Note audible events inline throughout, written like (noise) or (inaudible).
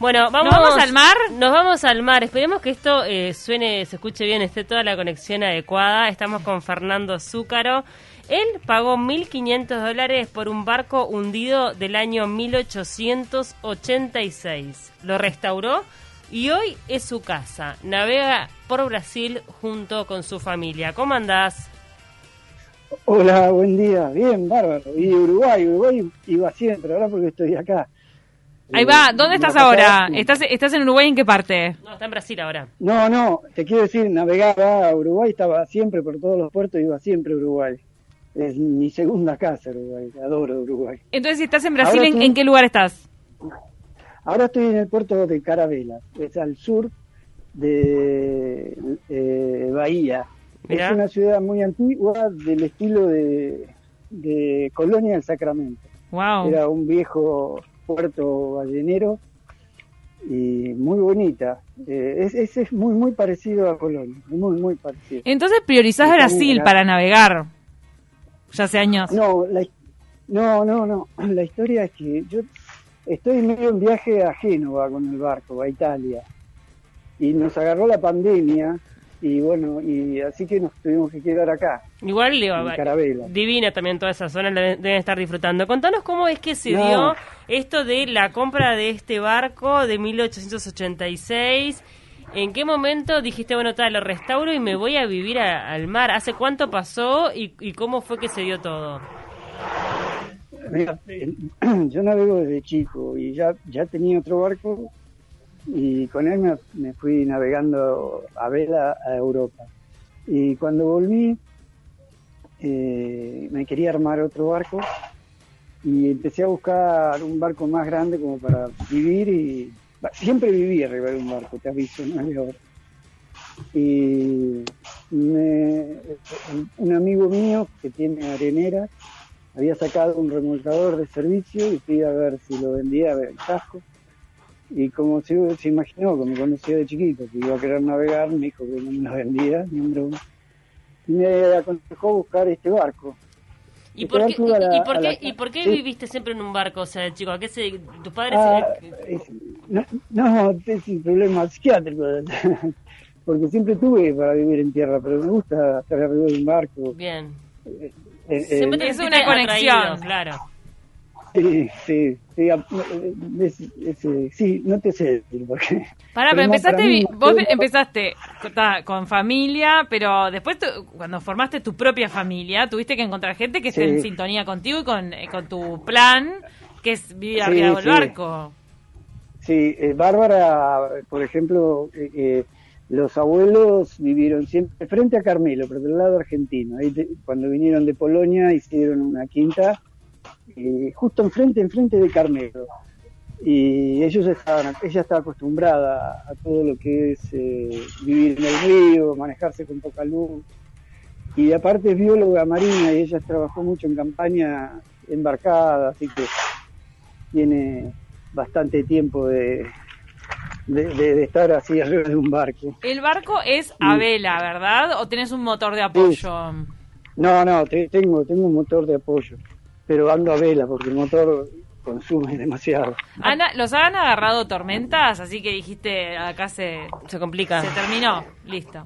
Bueno, vamos, ¿Nos vamos al mar? Nos vamos al mar. Esperemos que esto eh, suene, se escuche bien, esté toda la conexión adecuada. Estamos con Fernando Zúcaro. Él pagó 1.500 dólares por un barco hundido del año 1886. Lo restauró y hoy es su casa. Navega por Brasil junto con su familia. ¿Cómo andás? Hola, buen día. Bien, bárbaro. Y Uruguay, Uruguay iba siempre, ahora porque estoy acá. Ahí va, ¿dónde estás ahora? ¿Estás, ¿Estás en Uruguay en qué parte? No, está en Brasil ahora. No, no, te quiero decir, navegaba a Uruguay, estaba siempre por todos los puertos, iba siempre a Uruguay. Es mi segunda casa, Uruguay. Adoro Uruguay. Entonces, si estás en Brasil, ¿en, estoy- en qué lugar estás? Ahora estoy en el puerto de Carabela, es al sur de eh, Bahía. Mirá. Es una ciudad muy antigua del estilo de, de Colonia del Sacramento. Wow. Era un viejo puerto ballenero y muy bonita. Eh, es, es, es muy, muy parecido a Colonia, muy, muy parecido. Entonces priorizás Brasil para navegar. Ya hace años. No, la, no, no, no. (clears throat) La historia es que yo estoy medio en viaje a Génova con el barco, a Italia. Y nos agarró la pandemia y bueno, y así que nos tuvimos que quedar acá, Igual, digo, en Carabela. divina también toda esa zona, la de- deben estar disfrutando. Contanos cómo es que se No. dio esto de la compra de este barco de 1886. ¿En qué momento dijiste, bueno, tal, lo restauro y me voy a vivir a- al mar? ¿Hace cuánto pasó y, y cómo fue que se dio todo? Mira, (clears throat) yo navego desde chico y ya, ya tenía otro barco y con él me, fui navegando a vela a Europa. Y cuando volví, eh, me quería armar otro barco y empecé a buscar un barco más grande como para vivir y siempre viví arriba de un barco, te aviso, no (laughs) es ahora. Y me- un amigo mío que tiene arenera había sacado un remolcador de servicio y fui a ver si lo vendía a ver el casco. Y como se, se imaginó, como me conocía de chiquito, que iba a querer navegar, me dijo que no me lo vendía, ni un broma. Y me aconsejó buscar este barco. ¿Y Y por, qué, y- la- y por qué, la- y por qué sí. viviste siempre en un barco? O sea, chico, ¿a qué se, tus padres... Ah, eh, es- no, no, es un problema psiquiátrico. (laughs) Porque siempre tuve para vivir en tierra, pero me gusta estar arriba de un barco. bien. Eh, eh, Siempre te Es una conexión. atraído, claro. Sí, sí, es- es- eh, sí, no te sé decir por qué. Pará, pero Pero empezaste, mí vos empezaste con, familia, pero después tu- cuando formaste tu propia familia, tuviste que encontrar gente que esté Sí. en sintonía contigo y con, eh, con tu plan, que es vivir Sí, arriba del sí. barco. Sí, eh, Bárbara, por ejemplo, eh, eh, los abuelos vivieron siempre frente a Carmelo, pero del lado argentino. Ahí te- cuando vinieron de Polonia hicieron una quinta eh, justo enfrente, enfrente de Carmelo. Y ellos estaban, ella estaba acostumbrada a todo lo que es eh, vivir en el río, manejarse con poca luz. Y aparte es bióloga marina y ella trabajó mucho en campaña embarcada, así que tiene bastante tiempo de, de, de- de estar así arriba de un barco. El barco es a vela, ¿verdad? ¿O tenés un motor de apoyo? No, no, te- tengo, tengo un motor de apoyo, pero ando a vela porque el motor consume (laughs) demasiado. Ana, ¿Los han agarrado tormentas? Así que dijiste, acá se, Se complica. se terminó. Listo.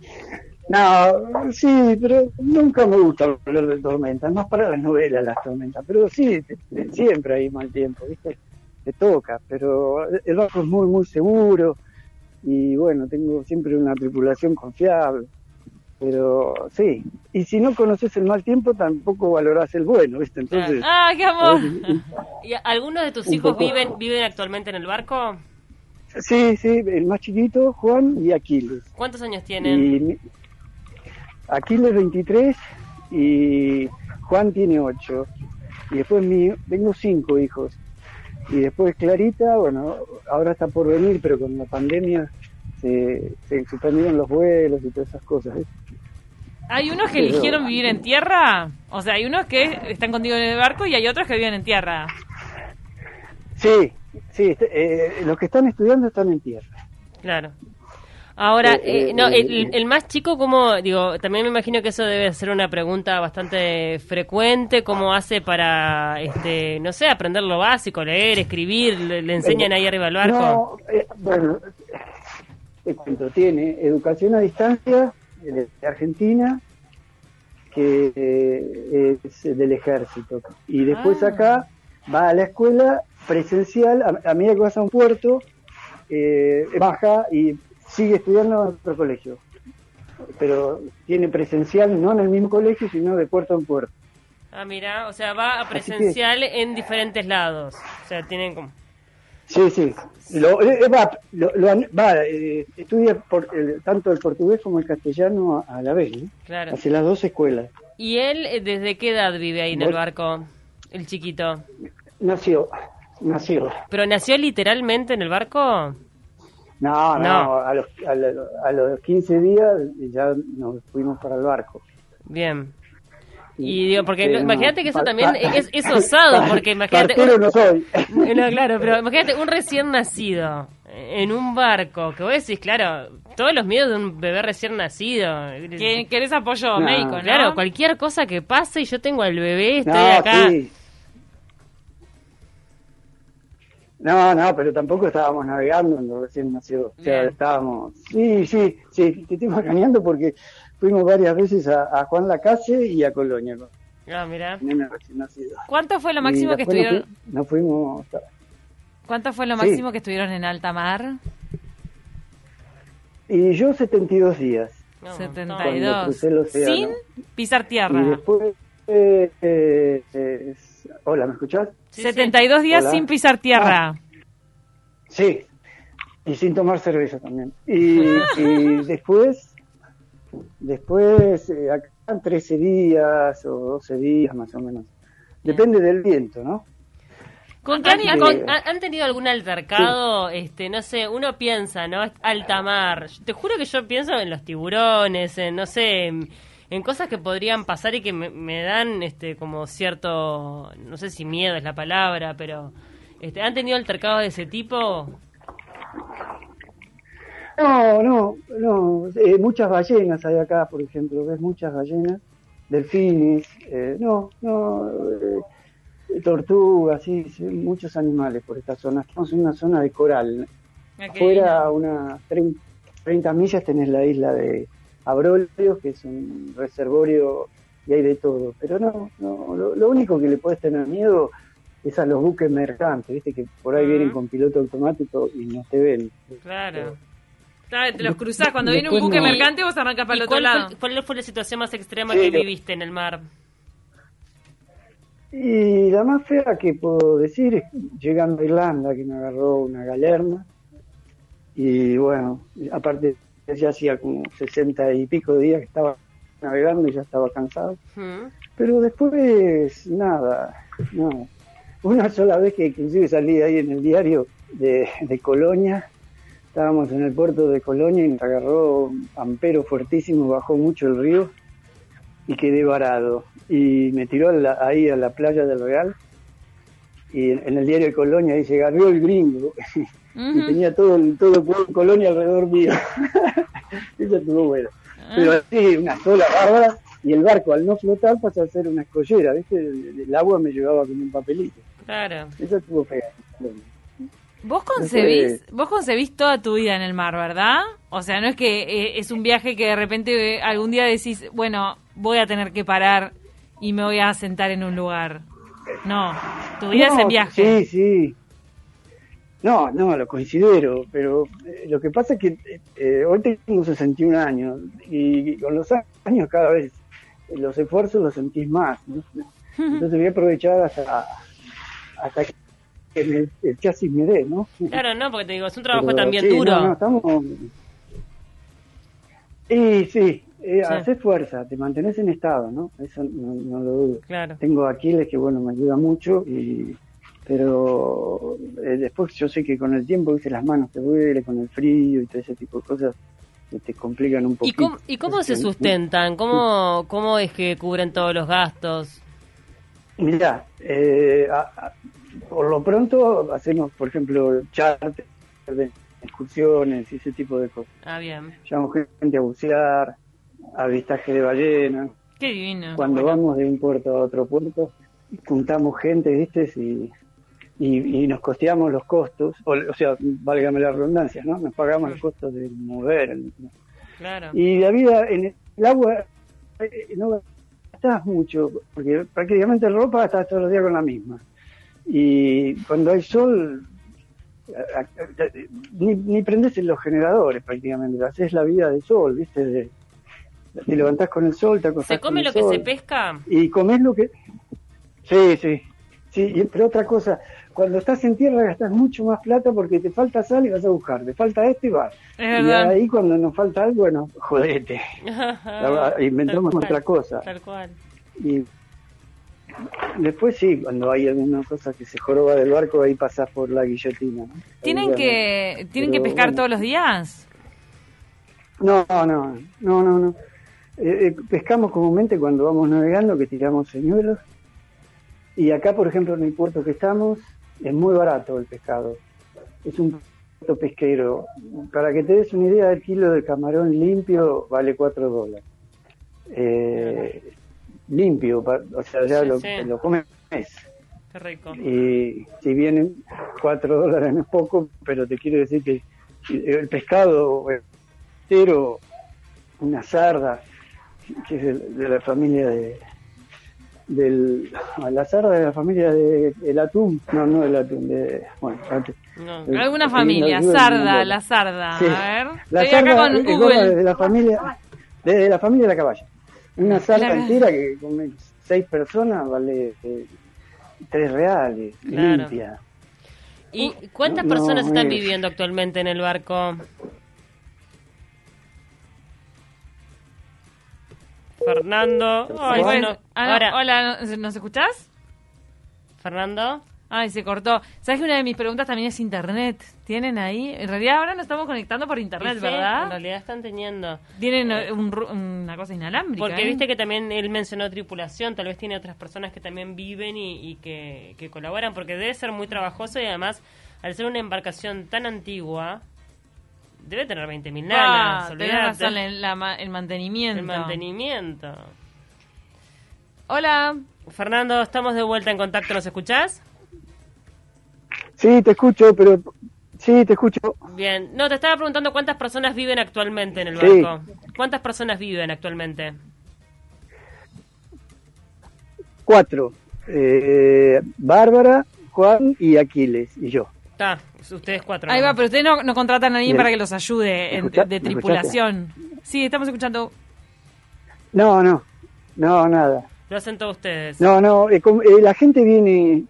No, sí, pero nunca me gusta hablar de tormentas, más para las novelas las tormentas, pero sí, te- te- siempre hay mal tiempo, ¿viste? Te toca, pero el barco es muy, muy seguro y bueno, tengo siempre una tripulación confiable, pero sí, y si no conoces el mal tiempo tampoco valorás el bueno, ¿viste? Entonces, ¡Ah, qué amor! (laughs) ¿Y algunos de tus hijos viven viven actualmente en el barco? sí, sí, el más chiquito, Juan y Aquiles. ¿Cuántos años tienen? Y mi- Aquiles 23 y Juan tiene 8. Y después mío, tengo 5 hijos. Y después Clarita, bueno, ahora está por venir, pero con la pandemia se, se suspendieron los vuelos y todas esas cosas. ¿eh? ¿Hay unos que eligieron vivir en tierra? O sea, hay unos que están contigo en el barco y hay otros que viven en tierra. Sí, sí, este- eh, los que están estudiando están en tierra. Claro. Ahora, Eh, eh, no, eh, el, el más chico, como digo, también me imagino que eso debe ser una pregunta bastante frecuente, ¿cómo hace para, este, no sé, aprender lo básico, leer, escribir, le, le enseñan ahí arriba al barco? No, eh, bueno, te cuento, tiene educación a distancia de Argentina, que eh, es del ejército. Y después Ah. acá va a la escuela presencial, a, a medida que vas a un puerto, eh, baja y sigue estudiando en otro colegio. Pero tiene presencial no en el mismo colegio, sino de puerto en puerto. Ah, mira, o sea, va a que- presencial en diferentes lados. O sea, tienen como... Sí, sí. Lo, eh, va, lo- lo an- va, eh, estudia por, el- tanto el portugués como el castellano a, a la vez, ¿no? Claro. Hace las dos escuelas. ¿Y él eh, desde qué edad vive ahí en el barco? El chiquito. Nació, nació. ¿Pero nació literalmente en el barco? No, no, No. A, los, a, lo- a los 15 días ya nos fuimos para el barco. Bien. Y digo, porque no- imagínate que eso también es, es osado, porque imagínate... Partero no soy. (laughs) No, claro, pero imagínate un recién nacido en un barco, que vos decís, claro, todos los miedos de un bebé recién nacido. Que querés apoyo No. médico, ¿no? Claro, cualquier cosa que pase y yo tengo al bebé, estoy No, acá. sí. No, no, pero tampoco estábamos navegando cuando recién nació. O sea, estábamos. Sí, sí, sí, te estoy macaneando porque fuimos varias veces a, a Juan Lacase y a Colonia Ah, mira. ¿Cuánto fue lo máximo que estuvieron? fu- Nos fuimos. ¿Cuánto fue lo Sí. máximo que estuvieron en alta mar? Y yo 72 días. No, Cuando 72. crucé el océano. Sin pisar Y tierra. después. eh, eh, eh, hola, ¿me escuchás? Sí, sí. 72 días Hola. sin pisar tierra. Sí, y sin tomar cerveza también. Y, (laughs) y después, después, eh, acá 13 días o 12 días más o menos. Depende del viento, ¿no? ¿Con qué han, que- con- han- han tenido algún altercado? Este, no sé, uno piensa, ¿no? Alta mar. Te juro que yo pienso en los tiburones, en, no sé, en, en cosas que podrían pasar y que me, me dan, este, como cierto, no sé si miedo es la palabra, pero, este, ¿han tenido altercados de ese tipo? No, no, no. eh, muchas ballenas hay acá, por ejemplo. ¿Ves muchas ballenas? Delfines. eh, no, no. eh, tortugas, sí, sí, muchos animales por esta zona. Estamos en una zona de coral. Ah, qué Fuera, lindo. unas 30, 30 millas, tenés la isla de Abrolio, que es un reservorio y hay de todo. Pero no, no lo, lo único que le puedes tener miedo es a los buques mercantes, viste que por ahí vienen con piloto automático y no te ven. Claro. Te los cruzás. Cuando viene un buque no. mercante, vos arrancas para ¿Y el otro cuál, lado. fue, cuál fue la situación más extrema Sí, que lo- viviste en el mar? Y la más fea que puedo decir es llegando a Irlanda, que me agarró una galerna. Y bueno, aparte ya hacía como 60 y pico días que estaba navegando y ya estaba cansado. ¿Mm? Pero después, nada, no. Una sola vez que inclusive salí ahí en el diario de, de Colonia, estábamos en el puerto de Colonia y nos agarró ampero fuertísimo, bajó mucho el río y quedé varado. Y me tiró la- ahí a la playa del Real y en, en el diario de Colonia dice, agarró el gringo. (laughs) y tenía todo el todo el pueblo de Colonia alrededor mío. (laughs) Eso estuvo bueno. Pero así, una sola bárbara, y el barco al no flotar pasa a ser una escollera, ¿viste? El, el agua me llevaba como un papelito. Claro. Eso estuvo feo. Vos concebís, vos concebís toda tu vida en el mar, ¿verdad? O sea, no es que eh, es un viaje que de repente eh, algún día decís, bueno, voy a tener que parar y me voy a sentar en un lugar. No, tu vida es en viaje. Sí, sí. No, no, lo considero, pero eh, lo que pasa es que hoy tengo 61 años y, con los años cada vez los esfuerzos los sentís más. ¿no? (laughs) Entonces voy a aprovechar hasta, hasta que me- el chasis me dé, ¿no? Claro, no, porque te digo, es un trabajo Pero, también sí, duro. No, no, estamos... Y sí, eh, Sí. haces fuerza, te mantenés en estado, ¿no? Eso no, no lo dudo. Claro. Tengo Aquiles que, bueno, me ayuda mucho, y pero eh, después yo sé que con el tiempo, viste, las manos te duele, con el frío y todo ese tipo de cosas, que te complican un ¿Y poquito. cómo, ¿Y cómo se sustentan? ¿Cómo, ¿Cómo es que cubren todos los gastos? Mirá, eh, a- a- por lo pronto hacemos, por ejemplo, charter de excursiones y ese tipo de cosas. Ah, bien. Llevamos gente a bucear, avistaje de ballenas. Qué divino. Cuando vamos de un puerto a otro puerto, juntamos gente, ¿viste? Y, y, nos costeamos los costos, o, sea, válgame la redundancia, ¿no? Nos pagamos los costos de mover. Claro. Y la vida en el agua eh, no gastas mucho, porque prácticamente ropa estás todos los días con la misma. Y cuando hay sol, ni, ni prendes en los generadores prácticamente, haces la vida de sol, ¿viste? De, te levantás con el sol, te acostás ¿Se come lo que se pesca? Y comes lo que... Sí, sí. Sí, pero otra cosa, cuando estás en tierra gastas mucho más plata porque te falta sal y vas a buscar, te falta esto y vas. y ahí cuando nos falta algo, bueno, jodete. (laughs) Inventamos otra cosa. Tal cual. Y después sí, cuando hay alguna cosa que se joroba del barco, ahí pasas por la guillotina. ¿Tienen que tienen que pescar todos los días? No, no, no, no, no. Eh, eh, pescamos comúnmente cuando vamos navegando, que tiramos señuelos. Y acá, por ejemplo, en el puerto que estamos, es muy barato el pescado. Es un puerto pesquero. Para que te des una idea, el kilo de camarón limpio vale 4 dólares. Eh, limpio, o sea, ya lo, lo comes. Qué rico. Y si vienen 4 dólares no es poco, pero te quiero decir que el pescado entero, una sarda, que es de, la familia de del la sarda de la familia de el atún. No no el atún de bueno alguna familia sarda la sarda a ver. La Estoy sarda acá con Google. de la familia de, la familia de la caballa una sarda entera que con seis personas vale eh, tres reales limpia y cuántas personas están viviendo actualmente en el barco Fernando. bueno, ahora. Hola, ¿nos escuchás? Fernando. Ay, se cortó. ¿Sabes que una de mis preguntas también es internet? ¿Tienen ahí? En realidad ahora nos estamos conectando por internet, ¿verdad? En realidad están teniendo. Tienen eh, una cosa inalámbrica. Porque ¿eh? viste que también él mencionó tripulación, tal vez tiene otras personas que también viven y, que, que colaboran, porque debe ser muy trabajoso y además, al ser una embarcación tan antigua, Debe tener 20.000 nanas. Ah, tenés razón, el, el mantenimiento. El mantenimiento. Hola. Fernando, estamos de vuelta en contacto, ¿nos escuchás? Sí, te escucho, pero... Sí, te escucho. Bien. No, te estaba preguntando cuántas personas viven actualmente en el barco. ¿Cuántas personas viven actualmente? Cuatro. Eh, Bárbara, Juan y Aquiles, y yo. Está, ustedes cuatro. Ahí va, pero ustedes no, contratan a nadie para que los ayude de, tripulación. Sí, estamos escuchando. No, no, no, nada. Lo hacen todos ustedes. No, no, eh, eh, la gente viene,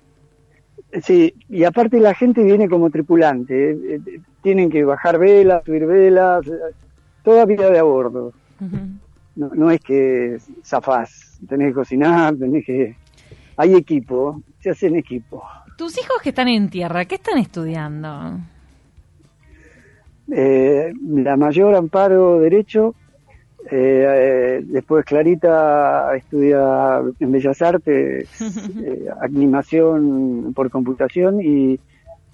sí, y aparte la gente viene como tripulante. Eh, tienen que bajar velas, subir velas, toda vida de a bordo. no, no es que zafás, tenés que cocinar, tenés que... Hay equipo, se hacen equipo. Tus hijos que están en tierra, ¿qué están estudiando? Eh, la mayor Amparo Derecho, eh, eh, después Clarita estudia en Bellas Artes, (laughs) animación por computación y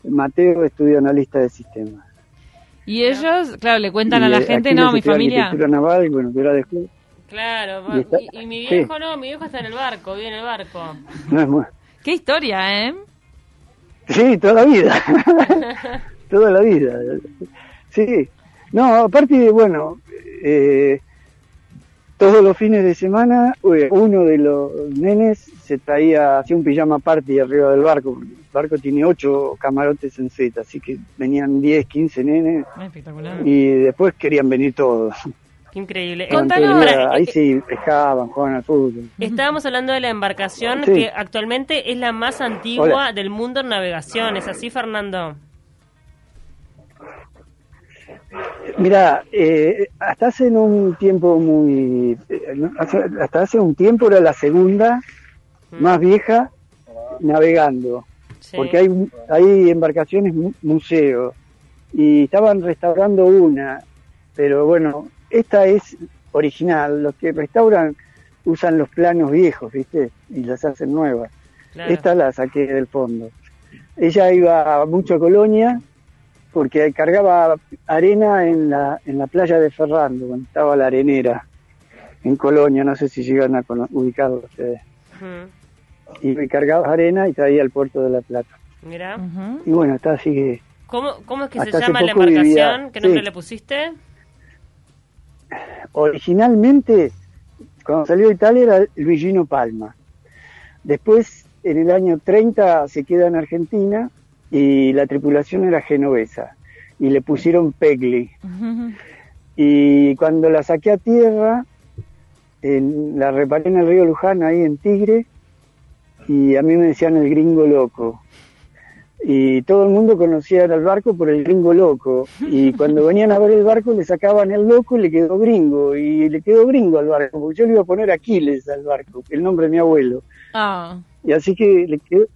Mateo estudia analista de sistemas. Y ellos, claro, le cuentan a la gente, no, mi familia. Naval, bueno, Claro, y, mi viejo no, mi viejo está en el barco, vive en el barco. No es muy... Qué historia, ¿eh? Sí, toda la vida. (laughs) toda la vida. Sí. No, aparte, bueno, eh, todos los fines de semana uno de los nenes se traía, hacía un pijama party arriba del barco. El barco tiene ocho camarotes en Z, así que venían 10, 15 nenes. Espectacular. Y después querían venir todos. Qué increíble. ahí sí pescaban, jugaban al fútbol. Estábamos hablando de la embarcación que actualmente es la más antigua del mundo en navegación. ¿Es así, Fernando? Mira, eh, hasta hace un tiempo muy... Eh, hasta hace un tiempo era la segunda mm. más vieja navegando. Porque hay, hay embarcaciones museo y estaban restaurando una, pero bueno, esta es original, los que restauran usan los planos viejos, ¿viste? Y las hacen nuevas. Esta la saqué del fondo. Ella iba mucho a Colonia porque cargaba arena en la, en la playa de Ferrando, cuando estaba la arenera, en Colonia, no sé si llegan a ubicarlo ustedes. Y cargaba arena y traía al puerto de La Plata. Mira. Y bueno, está así que... ¿Cómo, cómo es que se llama la embarcación? ¿Qué nombre le pusiste? Originalmente, cuando salió de Italia era Luigino Palma. Después, en el año 30, se queda en Argentina y la tripulación era genovesa y le pusieron Pegli. Y cuando la saqué a tierra, la reparé en el río Luján, ahí en Tigre, y a mí me decían el gringo loco. Y todo el mundo conocía al barco por el gringo loco. Y (laughs) cuando venían a ver el barco le sacaban el loco y le quedó gringo. Y le quedó gringo al barco, porque yo le iba a poner Aquiles al barco, el nombre de mi abuelo. Ah. Y así que le quedó,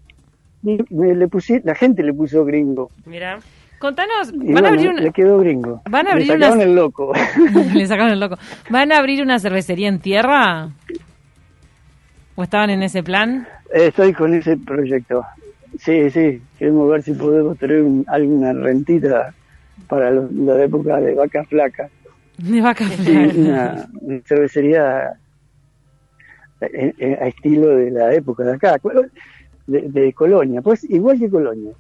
me, le puse, la gente le puso gringo. Mira. Contanos, van a abrir una... Le quedó gringo. Van a abrir le sacaron el loco. (laughs) le sacaron el loco. ¿Van a abrir una cervecería en tierra? ¿O estaban en ese plan? estoy con ese proyecto. Sí, sí. Queremos ver si podemos tener alguna rentita para la época de vaca flaca. De vaca flaca. Sí, una, cervecería eh, eh, a estilo de la época de acá de, Colonia, pues igual que Colonia,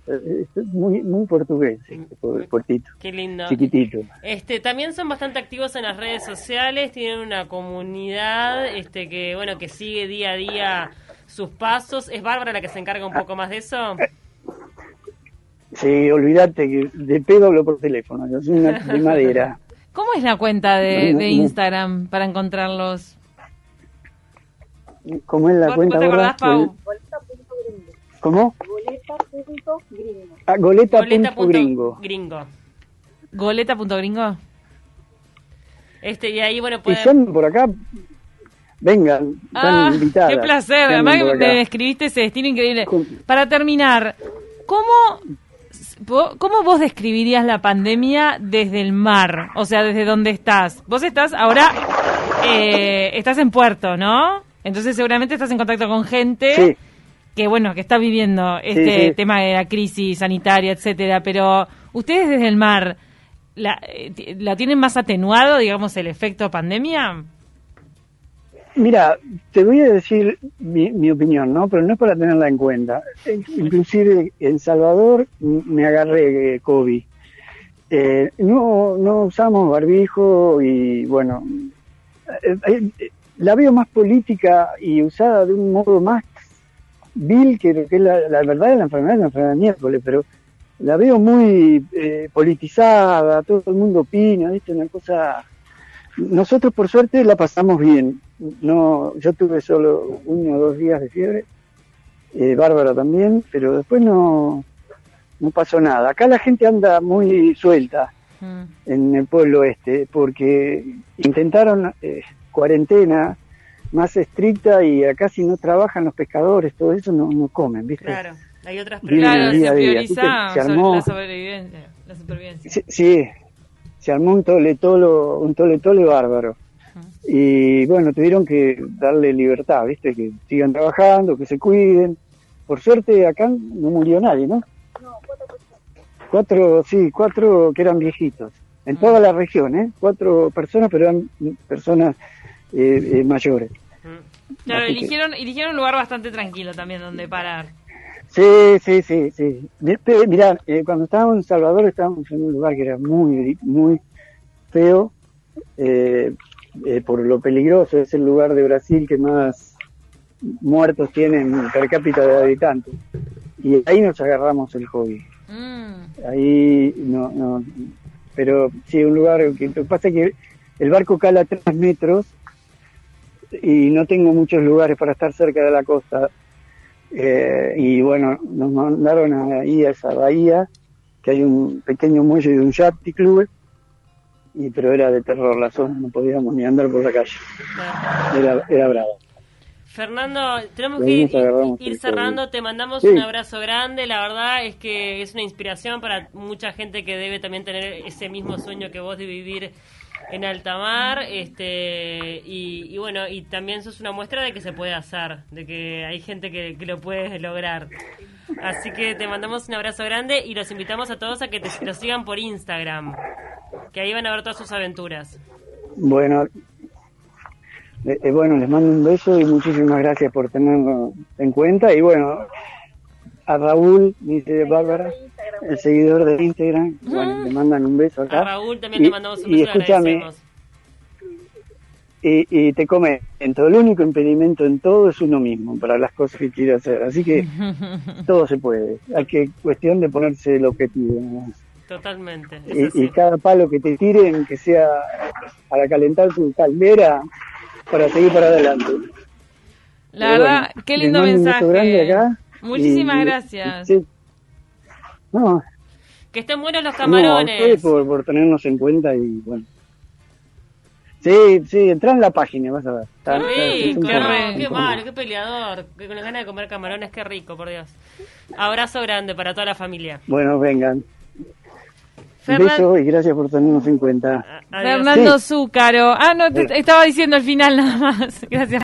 muy muy portugués, este puertito. Qué lindo. Chiquitito. Este, también son bastante activos en las redes sociales, tienen una comunidad este que bueno, que sigue día a día sus pasos. ¿Es Bárbara la que se encarga un poco más de eso? Sí, olvídate que de pedo hablo por teléfono, yo soy una (laughs) de madera. ¿Cómo es la cuenta de, de Instagram para encontrarlos? ¿Cómo es la cuenta? ¿Vos te acordás, Pau? ¿Cómo? Goleta.gringo. Ah, goleta.gringo. Goleta.gringo. Este, y ahí, bueno, pueden... Si son por acá, vengan, están ah, invitadas. Qué placer, además me describiste ese destino increíble. Para terminar, ¿cómo, ¿cómo vos describirías la pandemia desde el mar? O sea, desde dónde estás. Vos estás ahora, eh, estás en Puerto, ¿no? Entonces seguramente estás en contacto con gente... Sí que bueno, que está viviendo este tema de la crisis sanitaria, etcétera, pero ustedes desde el mar, ¿la, eh, ¿la tienen más atenuado, digamos, el efecto pandemia? Mira, te voy a decir mi, opinión, ¿no? Pero no es para tenerla en cuenta. Inclusive en Salvador me agarré eh, COVID. Eh, no, no usamos barbijo y bueno, la veo más política y usada de un modo más Bill, que, que la, la, verdad es la enfermedad, la enfermedad de miércoles, pero la veo muy eh, politizada, todo el mundo opina, ¿viste? Una cosa... Nosotros por suerte la pasamos bien. No, yo tuve solo uno o dos días de fiebre, eh, Bárbara también, pero después no, no pasó nada. Acá la gente anda muy suelta mm. en el pueblo este, porque intentaron eh, cuarentena, más estricta y acá si no trabajan los pescadores, todo eso no, no comen, ¿viste? Claro, hay otras Claro, se prioriza la sobrevivencia, la supervivencia. Sí, se armó un toletolo, un toletole bárbaro. Y bueno, tuvieron que darle libertad, ¿viste? Que sigan trabajando, que se cuiden. Por suerte acá no murió nadie, ¿no? No, cuatro personas. Cuatro, sí, cuatro que eran viejitos. En toda la región, ¿eh? Cuatro personas, pero eran personas eh, eh, mayores. Claro, eligieron, eligieron un lugar bastante tranquilo también donde parar. Sí, sí, sí, sí. Mirá, eh, cuando estábamos en Salvador estábamos en un lugar que era muy, muy feo, eh, eh, por lo peligroso, es el lugar de Brasil que más muertos tienen per cápita de habitantes. Y ahí nos agarramos el hobby. Mm. Ahí no, no, pero sí, un lugar que lo que pasa es que el barco cala tres metros y no tengo muchos lugares para estar cerca de la costa. Eh, y bueno, nos mandaron ahí a esa bahía, que hay un pequeño muelle de un yachty club, y, pero era de terror la zona, no podíamos ni andar por la calle. Era, era bravo. Fernando, tenemos que ir, cerrando. Te mandamos un abrazo grande. La verdad es que es una inspiración para mucha gente que debe también tener ese mismo sueño que vos de vivir en alta mar, este, y, bueno, y también sos una muestra de que se puede hacer, de que hay gente que, lo puede lograr. Así que te mandamos un abrazo grande y los invitamos a todos a que te, lo sigan por Instagram, que ahí van a ver todas sus aventuras. Bueno, eh, eh, bueno, les mando un beso y muchísimas gracias por tenerlo en cuenta. Y bueno, a Raúl, dice Bárbara, el seguidor de Instagram, bueno, le mandan un beso acá. A Raúl también le mandamos un beso y escúchame, y, y, te comento, el único impedimento en todo es uno mismo para las cosas que quiere hacer. Así que (laughs) todo se puede. Hay que cuestión de ponerse el objetivo. Totalmente. Y, y, cada palo que te tiren, que sea para calentar tu caldera, para seguir para adelante. La verdad, qué lindo mensaje. Acá Muchísimas gracias. No. Que estén buenos los camarones. No, por, por tenernos en cuenta y bueno. Sí, sí, entra en la página, vas a ver. qué rico, qué, qué malo, qué peleador. Que con ganas de comer camarones, qué rico, por Dios. Abrazo grande para toda la familia. Bueno, vengan. Un beso y gracias por tenernos en cuenta. Fernando Zúcaro. Ah, no, te, estaba diciendo al final nada más. (laughs) Gracias.